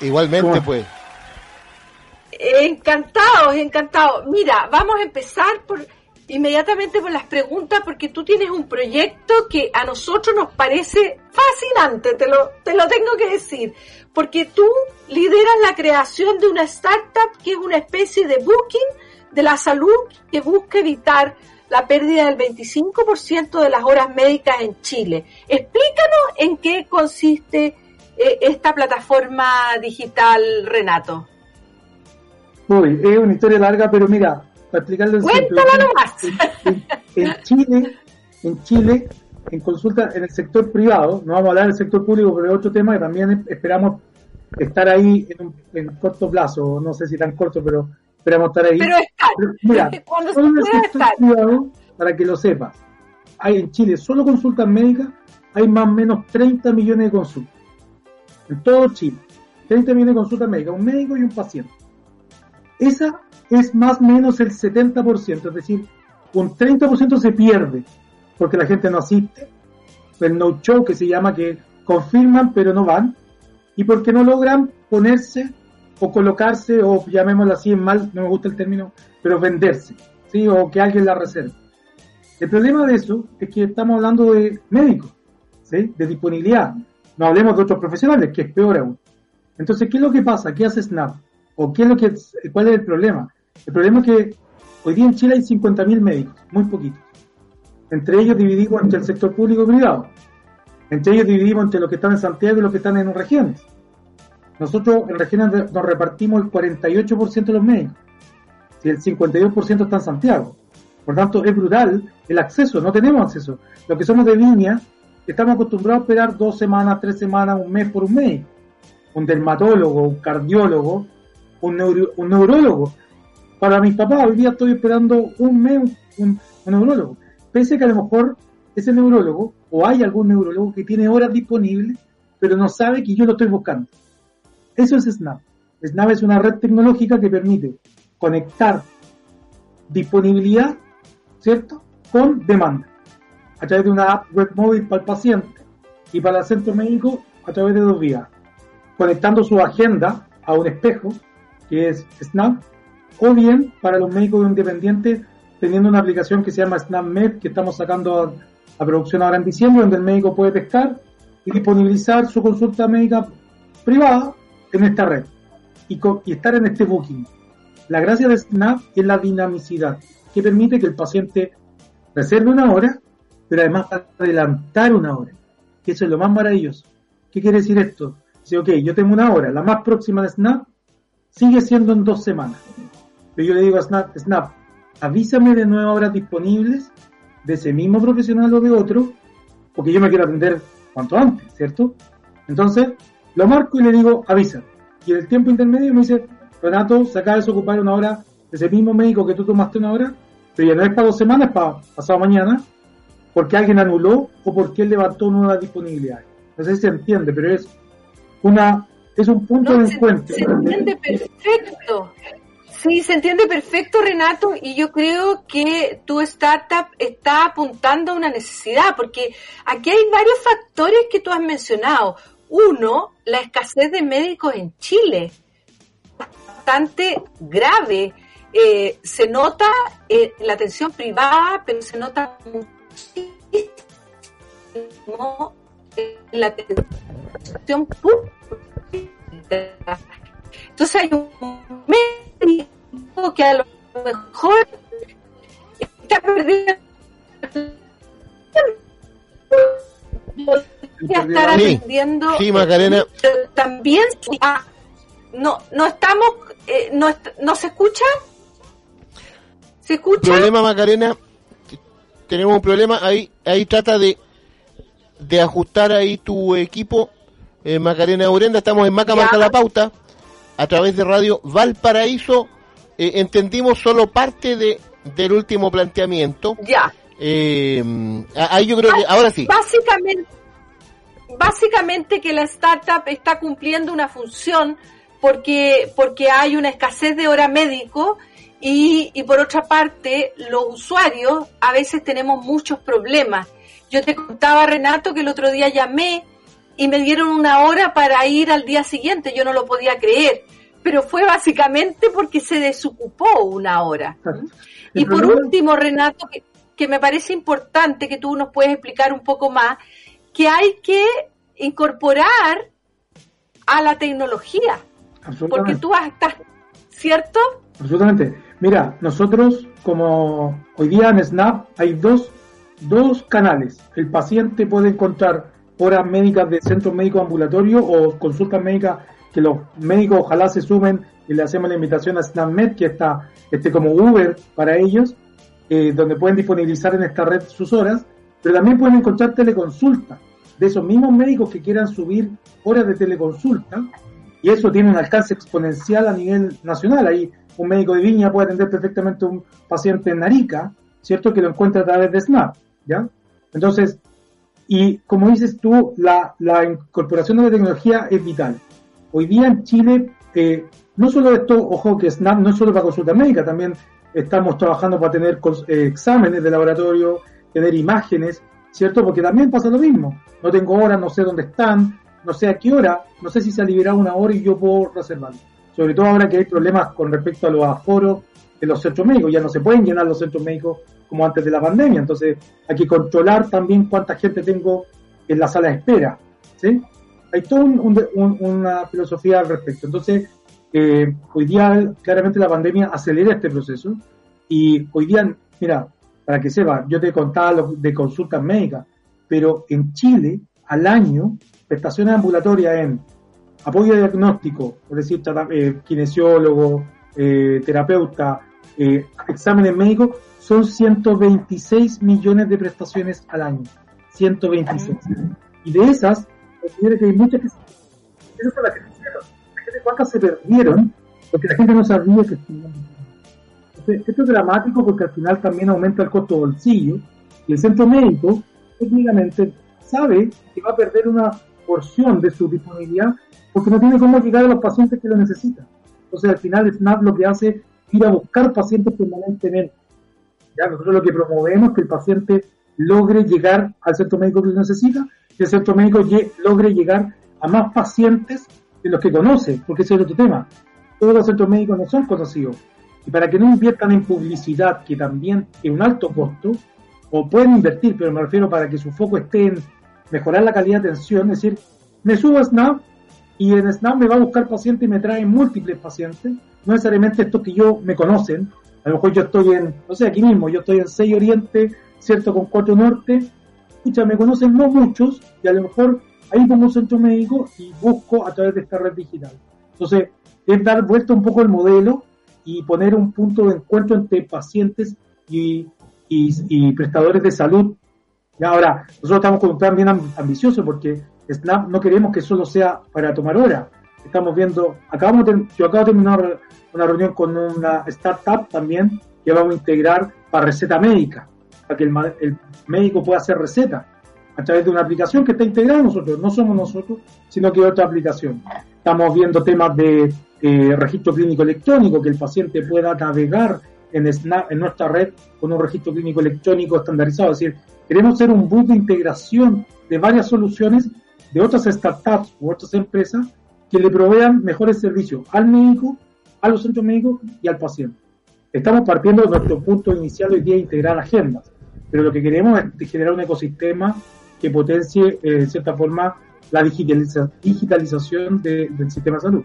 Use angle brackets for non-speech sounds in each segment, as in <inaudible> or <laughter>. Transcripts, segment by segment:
Igualmente, pues. Encantados, encantados. Mira, vamos a empezar por inmediatamente por las preguntas porque tú tienes un proyecto que a nosotros nos parece fascinante, te lo, te lo tengo que decir, porque tú lideras la creación de una startup que es una especie de booking de la salud que busca evitar la pérdida del 25% de las horas médicas en Chile. Explícanos en qué consiste esta plataforma digital, Renato. Uy, es una historia larga, pero mira, para explicarlo en Cuéntala nomás. En, Chile, en Chile, en consulta en el sector privado, no vamos a hablar del sector público, pero es otro tema que también esperamos estar ahí en, en corto plazo, no sé si tan corto, pero esperamos estar ahí. Pero estar, mira, <laughs> cuando se el sector privado, para que lo sepas, hay en Chile solo consultas médicas, hay más o menos 30 millones de consultas. En todo Chile. 30 millones de consultas médicas, un médico y un paciente. Esa es más o menos el 70%, es decir, un 30% se pierde porque la gente no asiste, el no-show que se llama que confirman pero no van, y porque no logran ponerse o colocarse, o llamémoslo así en mal, no me gusta el término, pero venderse, ¿sí? o que alguien la reserve. El problema de eso es que estamos hablando de médicos, ¿sí? de disponibilidad. No hablemos de otros profesionales, que es peor aún. Entonces, ¿qué es lo que pasa? ¿Qué hace Snap? ¿O qué es lo que, cuál es el problema? El problema es que hoy día en Chile hay 50.000 médicos, muy poquitos. Entre ellos dividimos entre el sector público y privado. Entre ellos dividimos entre los que están en Santiago y los que están en regiones. Nosotros en regiones nos repartimos el 48% de los médicos. Si el 52% está en Santiago. Por tanto, es brutal el acceso, no tenemos acceso. Los que somos de línea, estamos acostumbrados a esperar dos semanas, tres semanas, un mes por un médico. Un dermatólogo, un cardiólogo, un, neurólogo. Para mis papás, hoy día estoy esperando un mes un, neurólogo. Pese que a lo mejor ese neurólogo, o hay algún neurólogo que tiene horas disponibles, pero no sabe que yo lo estoy buscando. Eso es Snap. Snap es una red tecnológica que permite conectar disponibilidad, ¿cierto?, con demanda. A través de una app web móvil para el paciente y para el centro médico a través de dos vías. Conectando su agenda a un espejo que es Snap, o bien para los médicos independientes teniendo una aplicación que se llama SnapMed que estamos sacando a, producción ahora en diciembre, donde el médico puede pescar y disponibilizar su consulta médica privada en esta red y, y estar en este booking. La gracia de Snap es la dinamicidad, que permite que el paciente reserve una hora, pero además adelantar una hora, que eso es lo más maravilloso. ¿Qué quiere decir esto? Dice, ok, yo tengo una hora, la más próxima de Snap sigue siendo en dos semanas. Pero yo le digo a Snap, Snap, avísame de nueve horas disponibles de ese mismo profesional o de otro, porque yo me quiero atender cuanto antes, ¿cierto? Entonces, lo marco y le digo, avisa. Y en el tiempo intermedio me dice, Renato, se acaba de desocupar una hora de ese mismo médico que tú tomaste una hora, pero ya no es para dos semanas, es para pasado mañana, porque alguien anuló o porque él levantó nuevas disponibilidades. No sé si se entiende, pero es una es un punto de encuentro. Se entiende perfecto. Sí, se entiende perfecto, Renato, y yo creo que tu startup está apuntando a una necesidad, porque aquí hay varios factores que tú has mencionado. Uno, la escasez de médicos en Chile, bastante grave. Eh, se nota eh, la atención privada, pero se nota la atención pública. Entonces hay un médico que a lo mejor está perdiendo estar atendiendo sí, Macarena. también. Ah, no no estamos eh, no, no se escucha. Se escucha problema Macarena tenemos un problema ahí ahí trata de de ajustar ahí tu equipo eh, Macarena Urenda, estamos en Maca Marca la Pauta. a través de Radio Valparaíso eh, entendimos solo parte de, del último planteamiento. Ya. Eh, ahí yo creo que ahora sí. Básicamente, básicamente que la startup está cumpliendo una función porque, porque hay una escasez de hora médico y, y por otra parte los usuarios a veces tenemos muchos problemas. Yo te contaba, Renato, que el otro día llamé y me dieron una hora para ir al día siguiente. Yo no lo podía creer, pero fue básicamente porque se desocupó una hora. <laughs> Y por último, Renato, que, que me parece importante que tú nos puedes explicar un poco más, que hay que incorporar a la tecnología. Porque tú estás, ¿cierto? Absolutamente. Mira, nosotros como hoy día en SNAP hay dos, dos canales. El paciente puede encontrar horas médicas de centros médicos ambulatorios o consultas médicas que los médicos ojalá se sumen y le hacemos la invitación a SnapMed, que está este, como Uber para ellos, eh, donde pueden disponibilizar en esta red sus horas, pero también pueden encontrar teleconsulta de esos mismos médicos que quieran subir horas de teleconsulta, y eso tiene un alcance exponencial a nivel nacional. Ahí un médico de Viña puede atender perfectamente a un paciente en Narica, ¿cierto? Que lo encuentra a través de SNAP, ¿ya? Entonces, y como dices tú, la, la incorporación de la tecnología es vital. Hoy día en Chile, eh, no solo esto, ojo que SNAP no es solo para consulta médica, también estamos trabajando para tener eh, exámenes de laboratorio, tener imágenes, ¿cierto? Porque también pasa lo mismo. No tengo hora, no sé dónde están, no sé a qué hora, no sé si se ha liberado una hora y yo puedo reservarlo. Sobre todo ahora que hay problemas con respecto a los aforos de los centros médicos, ya no se pueden llenar los centros médicos como antes de la pandemia, entonces hay que controlar también cuánta gente tengo en la sala de espera, ¿sí? Hay toda una filosofía al respecto. Entonces, eh, hoy día claramente la pandemia acelera este proceso y hoy día, mira, para que sepa, yo te contaba de consultas médicas, pero en Chile al año prestaciones ambulatorias en apoyo diagnóstico, es decir, eh, kinesiólogo, eh, terapeuta, eh, exámenes médicos, son 126 millones de prestaciones al año. 126. Y de esas, que hay muchas que, esas son las que se hicieron. ¿Cuántas se perdieron? Porque la gente no sabía que Entonces, esto es dramático porque al final también aumenta el costo bolsillo y el centro médico técnicamente sabe que va a perder una porción de su disponibilidad porque no tiene cómo llegar a los pacientes que lo necesitan. Entonces al final SNAP lo que hace es ir a buscar pacientes permanentemente. Ya nosotros lo que promovemos es que el paciente logre llegar al centro médico que lo necesita y el centro médico logre llegar a más pacientes de los que conoce, porque ese es otro tema. Todos los centros médicos no son conocidos. Y para que no inviertan en publicidad, que también es un alto costo, o pueden invertir, pero me refiero para que su foco esté en mejorar la calidad de atención, es decir, me subo a Snap y en Snap me va a buscar pacientes y me trae múltiples pacientes, no necesariamente estos que yo me conocen, a lo mejor yo estoy en, no sé, aquí mismo, yo estoy en 6 Oriente, ¿cierto? Con 4 Norte, escucha, me conocen no muchos y a lo mejor ahí pongo un centro médico y busco a través de esta red digital. Entonces, es dar vuelta un poco el modelo y poner un punto de encuentro entre pacientes y, y prestadores de salud y ahora, nosotros estamos con un plan bien ambicioso porque Snap no queremos que solo sea para tomar hora. Estamos viendo, acabamos de, yo acabo de terminar una reunión con una startup también que vamos a integrar para receta médica, para que el, médico pueda hacer receta a través de una aplicación que está integrada nosotros, no somos nosotros, sino que otra aplicación. Estamos viendo temas de eh, registro clínico electrónico, que el paciente pueda navegar en, Snap, en nuestra red con un registro clínico electrónico estandarizado, es decir, Queremos ser un bus de integración de varias soluciones de otras startups u otras empresas que le provean mejores servicios al médico, a los centros médicos y al paciente. Estamos partiendo de nuestro punto inicial hoy día de integrar agendas, pero lo que queremos es generar un ecosistema que potencie, eh, de cierta forma, la digitalización del sistema de salud.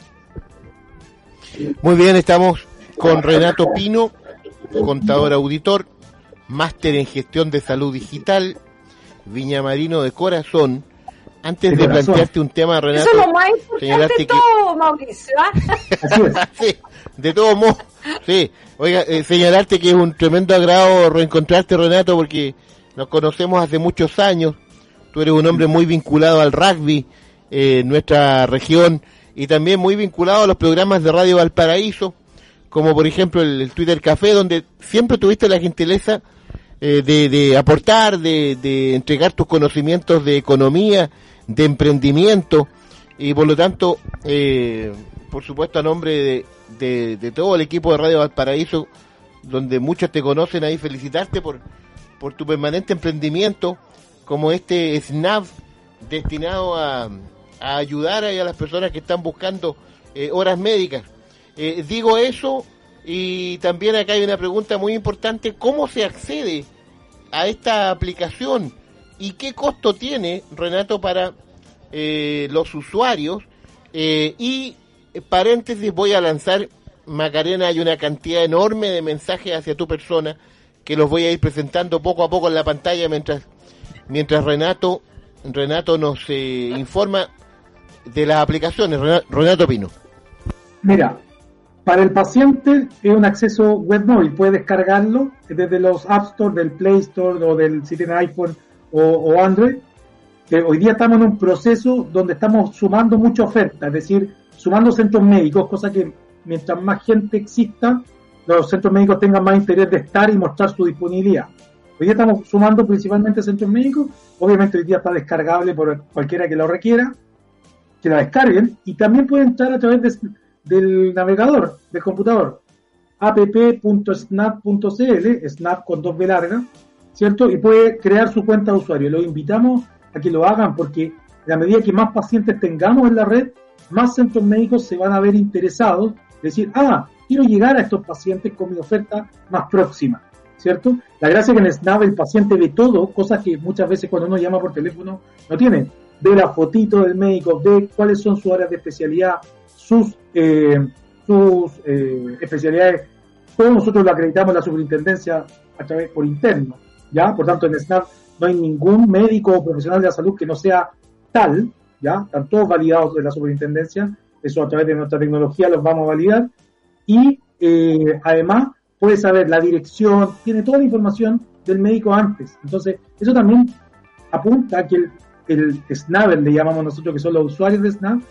Muy bien, estamos con Renato Pino, contador auditor, máster en gestión de salud digital, Viña Marino de corazón. Antes de, plantearte un tema, Renato, Eso es lo más importante de todo, Mauricio. ¿ah? <laughs> <laughs> sí, de todo modo. Sí, oiga, eh, señalarte que es un tremendo agrado reencontrarte, Renato, porque nos conocemos hace muchos años. Tú eres un hombre muy vinculado al rugby eh, en nuestra región y también muy vinculado a los programas de Radio Valparaíso, como por ejemplo el, Twitter Café, donde siempre tuviste la gentileza eh, de, aportar, de, entregar tus conocimientos de economía, de emprendimiento, y por lo tanto, eh, por supuesto a nombre de, de, todo el equipo de Radio Valparaíso, donde muchos te conocen ahí, felicitarte por, por tu permanente emprendimiento, como este SNAP destinado a, a ayudar a las personas que están buscando eh, horas médicas. Digo eso y también acá hay una pregunta muy importante, ¿cómo se accede a esta aplicación y qué costo tiene, Renato, para eh, los usuarios? y paréntesis, voy a lanzar, Macarena, hay una cantidad enorme de mensajes hacia tu persona que los voy a ir presentando poco a poco en la pantalla mientras, mientras Renato, Renato nos informa de las aplicaciones, Renato Pino. Mira, para el paciente es un acceso web móvil, puede descargarlo desde los App Store, del Play Store o del si tiene iPhone o, Android. hoy día estamos en un proceso donde estamos sumando mucha oferta, es decir, sumando centros médicos, cosa que mientras más gente exista, los centros médicos tengan más interés de estar y mostrar su disponibilidad. Hoy día estamos sumando principalmente centros médicos, obviamente hoy día está descargable por cualquiera que lo requiera, que la descarguen y también pueden entrar a través del navegador del computador app.snap.cl, snap con dos B larga, ¿cierto? Y puede crear su cuenta de usuario. Los invitamos a que lo hagan porque a medida que más pacientes tengamos en la red, más centros médicos se van a ver interesados, decir, ah, quiero llegar a estos pacientes con mi oferta más próxima, ¿cierto? La gracia es que en Snap el paciente ve todo, cosas que muchas veces cuando uno llama por teléfono no tiene ve la fotito del médico, ve cuáles son sus áreas de especialidad, sus, eh, sus eh, especialidades. Todos nosotros lo acreditamos en la superintendencia a través por interno, ¿ya? Por tanto, en SNAP no hay ningún médico o profesional de la salud que no sea tal, ¿ya? Están todos validados de la superintendencia, eso a través de nuestra tecnología los vamos a validar. Y eh, además puede saber la dirección, tiene toda la información del médico antes. Entonces, eso también apunta a que el el SNAP, le llamamos nosotros que son los usuarios de SNAP,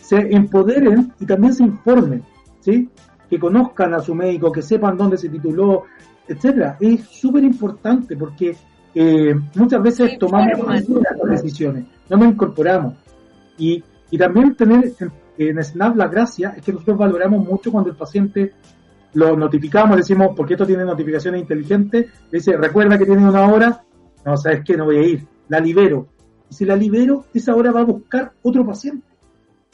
se empoderen y también se informen, ¿sí? que conozcan a su médico, que sepan dónde se tituló, etcétera. Es súper importante porque eh, muchas veces tomamos las decisiones, no nos incorporamos. Y, y también tener en, SNAP la gracia es que nosotros valoramos mucho cuando el paciente lo notificamos, decimos, porque esto tiene notificaciones inteligentes, dice, recuerda que tiene una hora, no, sabes que no voy a ir, la libero. Y si la libero, esa hora va a buscar otro paciente.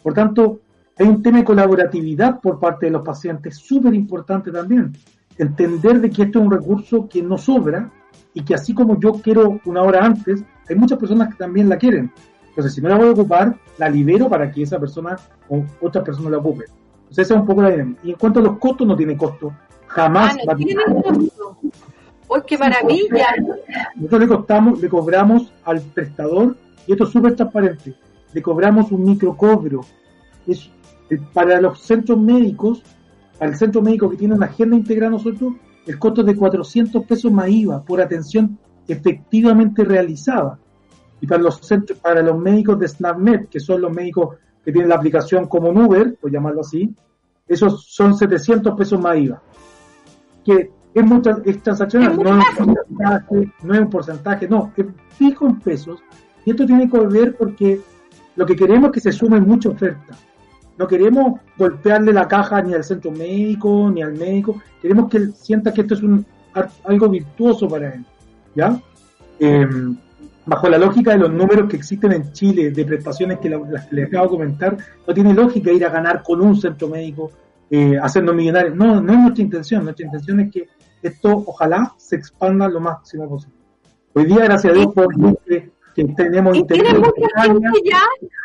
Por tanto, hay un tema de colaboratividad por parte de los pacientes súper importante también. Entender de que esto es un recurso que no sobra y que así como yo quiero una hora antes, hay muchas personas que también la quieren. Entonces, si no la voy a ocupar, la libero para que esa persona o otra persona la ocupe. Entonces, esa es un poco la idea. Y en cuanto a los costos, no tiene costo. Jamás ah, a tener costo. ¡Uy, qué maravilla! Nosotros le, costamos, le cobramos al prestador y esto es súper transparente, le cobramos un microcobro. Es, eh, para los centros médicos, para el centro médico que tiene una agenda integrada nosotros, el costo es de 400 pesos más IVA por atención efectivamente realizada. Y para los centros, para los médicos de SnapMed, que son los médicos que tienen la aplicación como Uber, por llamarlo así, esos son 700 pesos más IVA. Que es, mucho, es transaccional, no es, un porcentaje, no es un porcentaje, no, es fijo en pesos y esto tiene que ver porque lo que queremos es que se sume mucha oferta. No queremos golpearle la caja ni al centro médico ni al médico. Queremos que él sienta que esto es un, algo virtuoso para él. ¿Ya? Em, bajo la lógica de los números que existen en Chile de prestaciones que les acabo de comentar, no tiene lógica ir a ganar con un centro médico eh, haciendo millonarios. No, no es nuestra intención. Nuestra intención es que esto ojalá se expanda lo máximo posible. Hoy día, gracias a Dios, por que tenemos interés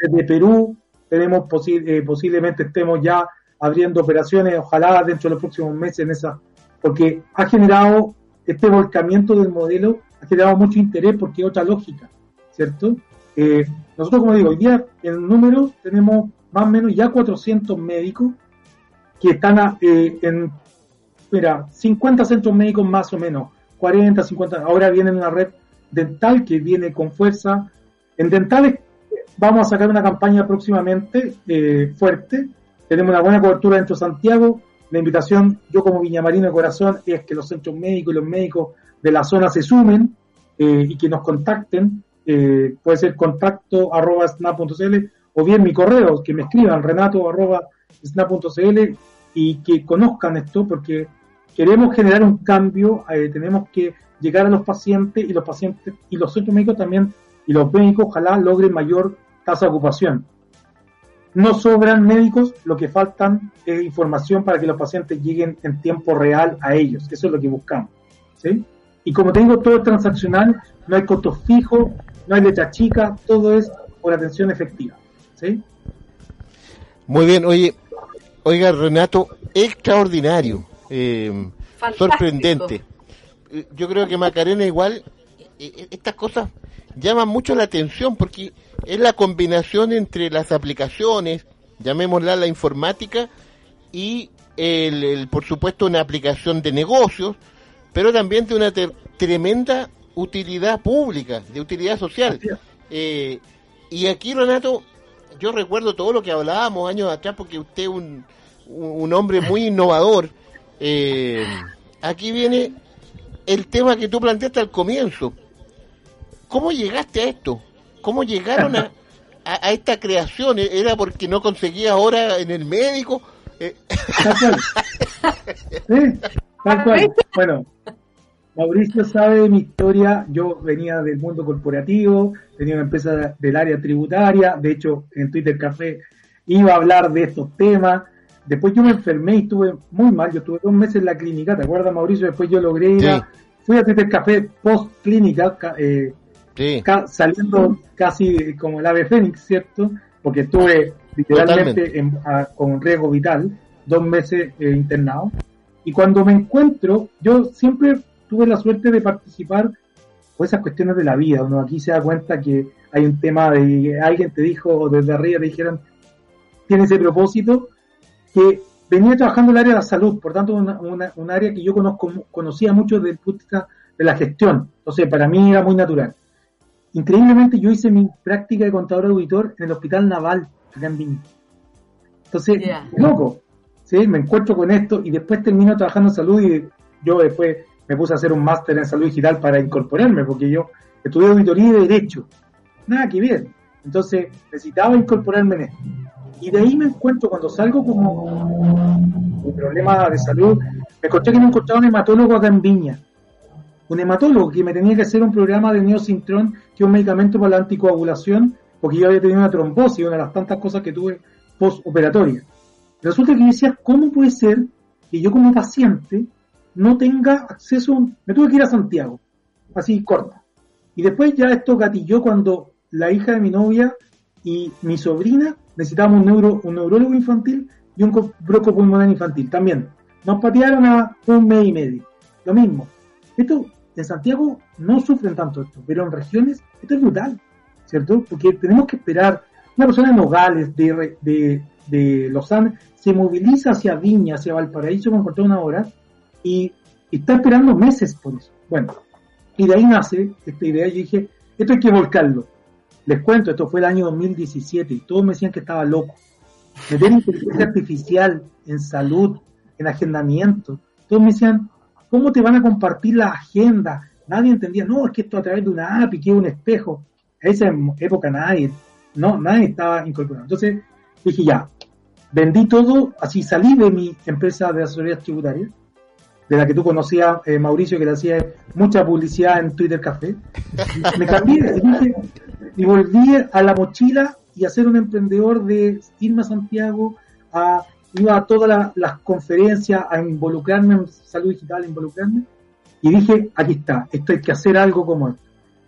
de Perú, tenemos eh, posiblemente estemos ya abriendo operaciones, ojalá dentro de los próximos meses en esa, porque ha generado este volcamiento del modelo, ha generado mucho interés porque es otra lógica, ¿cierto? Eh, nosotros, como digo, hoy día en números tenemos más o menos ya 400 médicos que están eh, en, mira, 50 centros médicos más o menos, 40, 50, ahora vienen una red dental que viene con fuerza. En dental vamos a sacar una campaña próximamente eh, fuerte. Tenemos una buena cobertura dentro de Santiago. La invitación, yo como Viñamarino de Corazón, es que los centros médicos y los médicos de la zona se sumen eh, y que nos contacten. Eh, puede ser contacto arroba snap.cl o bien mi correo, que me escriban renato arroba snap.cl y que conozcan esto porque queremos generar un cambio, eh, tenemos que llegar a los pacientes y los pacientes y los centros médicos también y los médicos ojalá logren mayor tasa de ocupación. No sobran médicos, lo que faltan es información para que los pacientes lleguen en tiempo real a ellos. Eso es lo que buscamos. ¿sí? Y como te digo, todo transaccional, no hay costos fijos, no hay letra chica, todo es por atención efectiva. ¿sí? Muy bien, oye, oiga Renato, extraordinario, eh, sorprendente. Eh, yo creo que Macarena igual, eh, estas cosas llaman mucho la atención porque es la combinación entre las aplicaciones, llamémosla la informática, y el, por supuesto una aplicación de negocios, pero también de una tremenda utilidad pública, de utilidad social. Eh, y aquí, Renato, yo recuerdo todo lo que hablábamos años atrás, porque usted es un, un hombre muy innovador. Eh, aquí viene el tema que tú planteaste al comienzo. ¿Cómo llegaste a esto? ¿Cómo llegaron a, a, esta creación? ¿Era porque no conseguía ahora en el médico? Eh. Bueno, Mauricio sabe de mi historia. Yo venía del mundo corporativo, tenía una empresa del área tributaria. De hecho, en Twitter Café iba a hablar de estos temas. Después yo me enfermé y estuve muy mal. Yo estuve dos meses en la clínica, ¿te acuerdas, Mauricio? Después yo logré ir a, Fui a Twitter Café post clínica, eh, saliendo casi como el ave fénix, ¿cierto? Porque estuve literalmente en, con riesgo vital, dos meses eh, internado. Y cuando me encuentro, yo siempre tuve la suerte de participar por esas cuestiones de la vida. Uno aquí se da cuenta que hay un tema de alguien te dijo desde arriba, te dijeron, tiene ese propósito, que venía trabajando en el área de la salud, por tanto, una, un área que yo conozco, conocía mucho desde el punto de vista de la gestión. Entonces, para mí era muy natural. Increíblemente yo hice mi práctica de contador auditor en el Hospital Naval, acá en Viña. Entonces, loco, ¿sí? me encuentro con esto y después termino trabajando en salud y yo después me puse a hacer un máster en salud digital para incorporarme, porque yo estudié auditoría y derecho. Nada que ver. Entonces necesitaba incorporarme en esto. Y de ahí me encuentro, cuando salgo como un problema de salud, me encontré que me encontraba un hematólogo acá en Viña un hematólogo que me tenía que hacer un programa de neosintrón, que es un medicamento para la anticoagulación, porque yo había tenido una trombosis, una de las tantas cosas que tuve postoperatoria. Resulta que yo decía, ¿cómo puede ser que yo como paciente no tenga acceso? Me tuve que ir a Santiago, así corta. Y después ya esto gatilló cuando la hija de mi novia y mi sobrina necesitábamos un, neuro, un neurólogo infantil y un pulmonar infantil también. Nos patearon a un mes y medio. Lo mismo. Esto en Santiago no sufren tanto esto, pero en regiones esto es brutal, ¿cierto? Porque tenemos que esperar. Una persona en Nogales, de, de, de Lausanne, se moviliza hacia Viña, hacia Valparaíso con cortar una hora y, está esperando meses por eso. Bueno, y de ahí nace esta idea. Yo dije, esto hay que volcarlo. Les cuento, esto fue el año 2017 y todos me decían que estaba loco. Meter inteligencia artificial en salud, en agendamiento. Todos me decían, ¿Cómo te van a compartir la agenda? Nadie entendía, no, es que esto a través de una app y que es un espejo. A esa época nadie, no, nadie estaba incorporado. Entonces dije, ya, vendí todo, así salí de mi empresa de asesoría tributaria, de la que tú conocías, eh, Mauricio, que le hacía mucha publicidad en Twitter Café. Me cambié y, y volví a la mochila y a ser un emprendedor de irme Santiago iba a todas las conferencias a involucrarme en salud digital, a involucrarme, y dije, aquí está, esto hay que hacer algo como esto.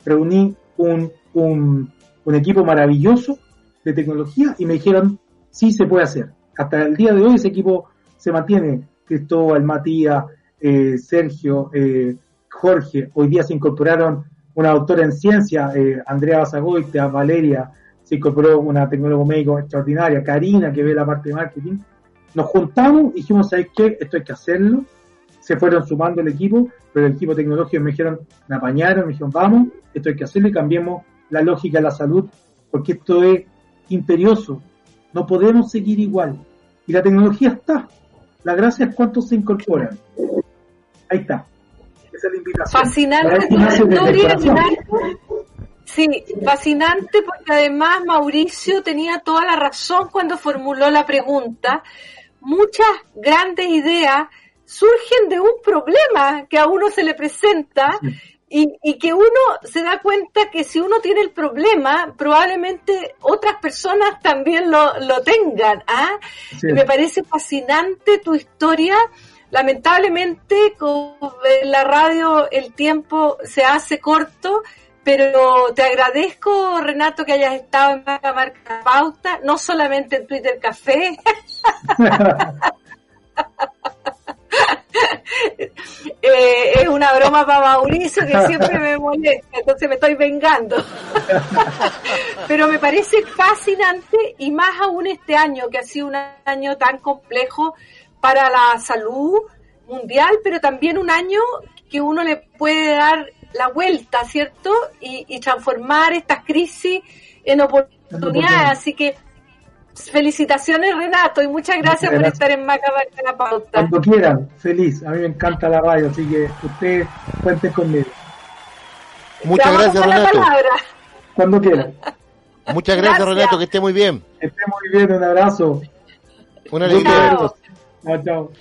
Reuní un, un, equipo maravilloso de tecnología y me dijeron, sí se puede hacer. Hasta el día de hoy ese equipo se mantiene. Cristóbal, Matías, eh, Sergio, eh, Jorge, hoy día se incorporaron una doctora en ciencia, eh, Andrea Basagoitea, Valeria, se incorporó una tecnólogo médico extraordinaria, Karina, que ve la parte de marketing, nos juntamos dijimos, ¿sabes qué? Esto hay que hacerlo. Se fueron sumando el equipo, pero el equipo tecnológico me dijeron, me apañaron, me dijeron, vamos, esto hay que hacerlo y cambiemos la lógica de la salud porque esto es imperioso. No podemos seguir igual. Y la tecnología está. La gracia es cuánto se incorporan. Ahí está. Esa es la invitación. Fascinante tu historia, Sí, fascinante porque además Mauricio tenía toda la razón cuando formuló la pregunta. Muchas grandes ideas surgen de un problema que a uno se le presenta y, que uno se da cuenta que si uno tiene el problema, probablemente otras personas también lo, lo tengan. ¿ah? Me parece fascinante tu historia. Lamentablemente con la radio el tiempo se hace corto, pero te agradezco, Renato, que hayas estado en Marca Marca Pauta, no solamente en Twitter Café. <laughs> Eh, es una broma para Mauricio que siempre me molesta, entonces me estoy vengando. <laughs> Pero me parece fascinante y más aún este año, que ha sido un año tan complejo para la salud mundial, pero también un año que uno le puede dar la vuelta, ¿cierto? Y, y transformar estas crisis en oportunidades. Así que Felicitaciones Renato y muchas gracias, por estar en Maca la Pauta. Cuando quieran, feliz. A mí me encanta la radio, así que usted cuente conmigo. Muchas gracias Renato. Cuando quieran. Muchas gracias, Renato, que esté muy bien. Que esté muy bien, un abrazo. Un alegría. Chao, chao.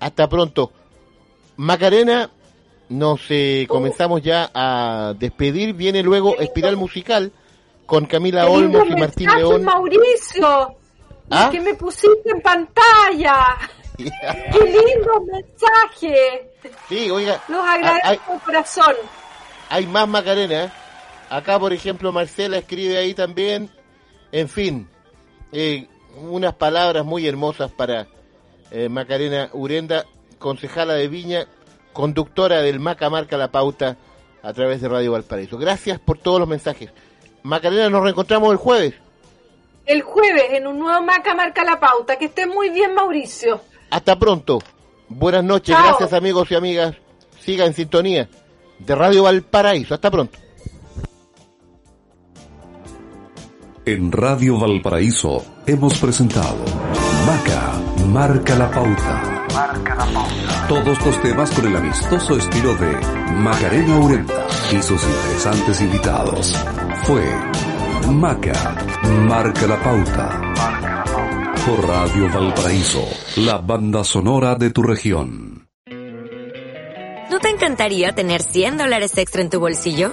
Hasta pronto. Macarena, nos eh, comenzamos ya a despedir. Viene luego Espiral Musical con Camila Olmos y Martín León. Mauricio, ¿Ah? que me pusiste en pantalla. <laughs> Qué lindo mensaje. Sí, oiga. Los agradezco de corazón. Hay más Macarena. ¿eh? Acá, por ejemplo, Marcela escribe ahí también. En fin, eh, unas palabras muy hermosas para eh, Macarena Urenda, concejala de Viña, conductora del Maca Marca La Pauta a través de Radio Valparaíso. Gracias por todos los mensajes. Macarena, nos reencontramos el jueves. El jueves en un nuevo Maca Marca la Pauta. Que esté muy bien, Mauricio. Hasta pronto. Buenas noches. Gracias, amigos y amigas. Siga en sintonía de Radio Valparaíso. Hasta pronto. En Radio Valparaíso hemos presentado Maca Marca la Pauta. Marca la Pauta. Todos los temas con el amistoso estilo de Macarena Urenta y sus interesantes invitados fue Maca, marca la pauta. Por Radio Valparaíso, la banda sonora de tu región. ¿No te encantaría tener 100 dólares extra en tu bolsillo?